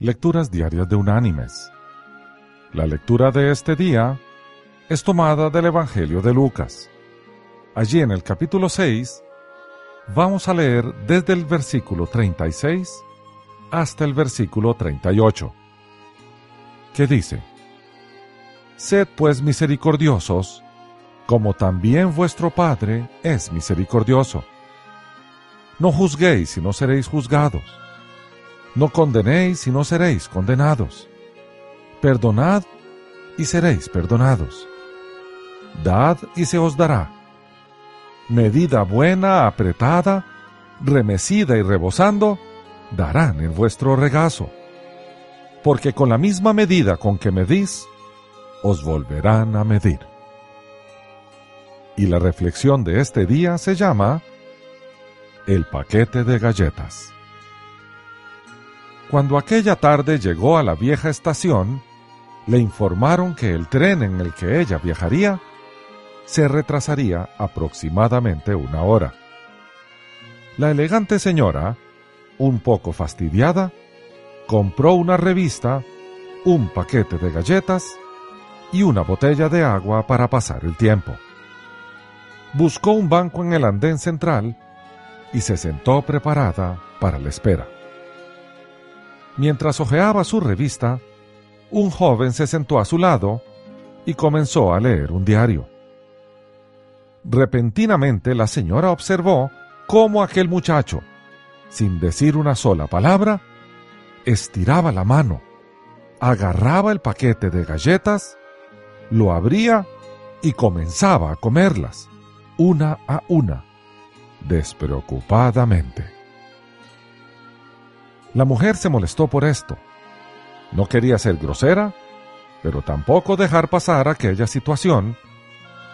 Lecturas Diarias de Unánimes. La lectura de este día es tomada del Evangelio de Lucas. Allí en el capítulo 6 vamos a leer desde el versículo 36 hasta el versículo 38, que dice, Sed pues misericordiosos, como también vuestro Padre es misericordioso. No juzguéis y no seréis juzgados. No condenéis y no seréis condenados. Perdonad y seréis perdonados. Dad y se os dará. Medida buena, apretada, remecida y rebosando, darán en vuestro regazo. Porque con la misma medida con que medís, os volverán a medir. Y la reflexión de este día se llama El paquete de galletas. Cuando aquella tarde llegó a la vieja estación, le informaron que el tren en el que ella viajaría se retrasaría aproximadamente una hora. La elegante señora, un poco fastidiada, compró una revista, un paquete de galletas y una botella de agua para pasar el tiempo. Buscó un banco en el andén central y se sentó preparada para la espera. Mientras hojeaba su revista, un joven se sentó a su lado y comenzó a leer un diario. Repentinamente la señora observó cómo aquel muchacho, sin decir una sola palabra, estiraba la mano, agarraba el paquete de galletas, lo abría y comenzaba a comerlas, una a una, despreocupadamente. La mujer se molestó por esto. No quería ser grosera, pero tampoco dejar pasar aquella situación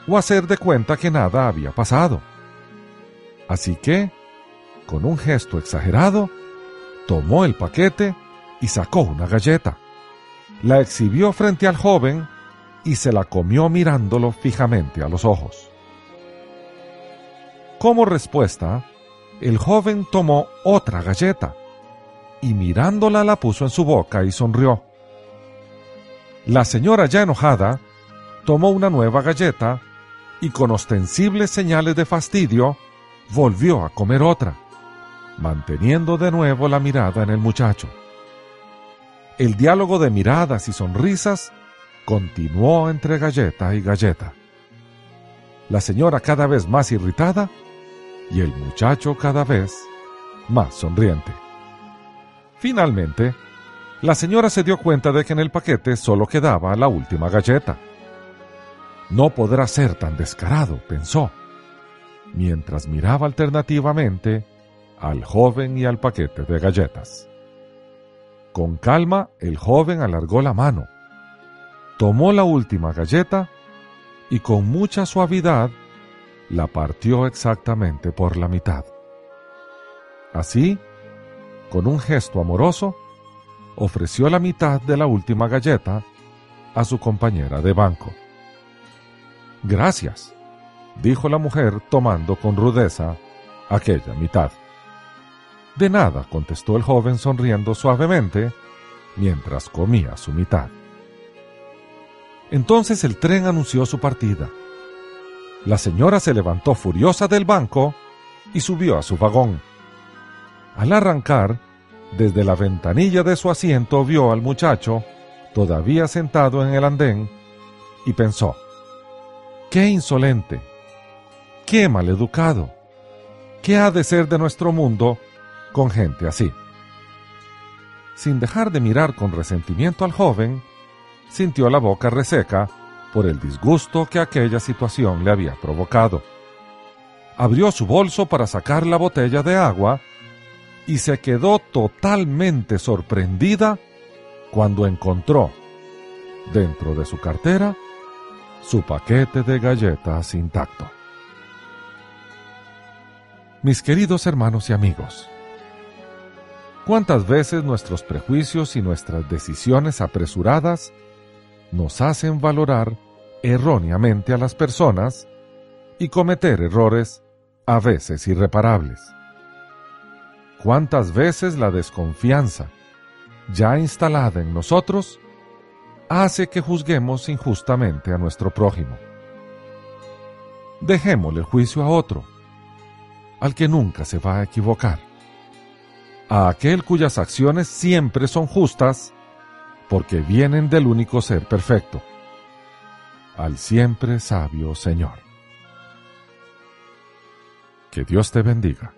o hacer de cuenta que nada había pasado. Así que, con un gesto exagerado, tomó el paquete y sacó una galleta. La exhibió frente al joven y se la comió mirándolo fijamente a los ojos. Como respuesta, el joven tomó otra galleta y mirándola la puso en su boca y sonrió. La señora ya enojada tomó una nueva galleta y con ostensibles señales de fastidio volvió a comer otra, manteniendo de nuevo la mirada en el muchacho. El diálogo de miradas y sonrisas continuó entre galleta y galleta. La señora cada vez más irritada y el muchacho cada vez más sonriente. Finalmente, la señora se dio cuenta de que en el paquete solo quedaba la última galleta. No podrá ser tan descarado, pensó, mientras miraba alternativamente al joven y al paquete de galletas. Con calma, el joven alargó la mano, tomó la última galleta y con mucha suavidad la partió exactamente por la mitad. Así, con un gesto amoroso, ofreció la mitad de la última galleta a su compañera de banco. Gracias, dijo la mujer tomando con rudeza aquella mitad. De nada, contestó el joven sonriendo suavemente mientras comía su mitad. Entonces el tren anunció su partida. La señora se levantó furiosa del banco y subió a su vagón. Al arrancar, desde la ventanilla de su asiento vio al muchacho, todavía sentado en el andén, y pensó, ¡Qué insolente! ¡Qué maleducado! ¿Qué ha de ser de nuestro mundo con gente así? Sin dejar de mirar con resentimiento al joven, sintió la boca reseca por el disgusto que aquella situación le había provocado. Abrió su bolso para sacar la botella de agua y se quedó totalmente sorprendida cuando encontró, dentro de su cartera, su paquete de galletas intacto. Mis queridos hermanos y amigos, ¿cuántas veces nuestros prejuicios y nuestras decisiones apresuradas nos hacen valorar erróneamente a las personas y cometer errores a veces irreparables? ¿Cuántas veces la desconfianza, ya instalada en nosotros, hace que juzguemos injustamente a nuestro prójimo. Dejémosle el juicio a otro, al que nunca se va a equivocar, a aquel cuyas acciones siempre son justas, porque vienen del único ser perfecto, al siempre sabio Señor. Que Dios te bendiga.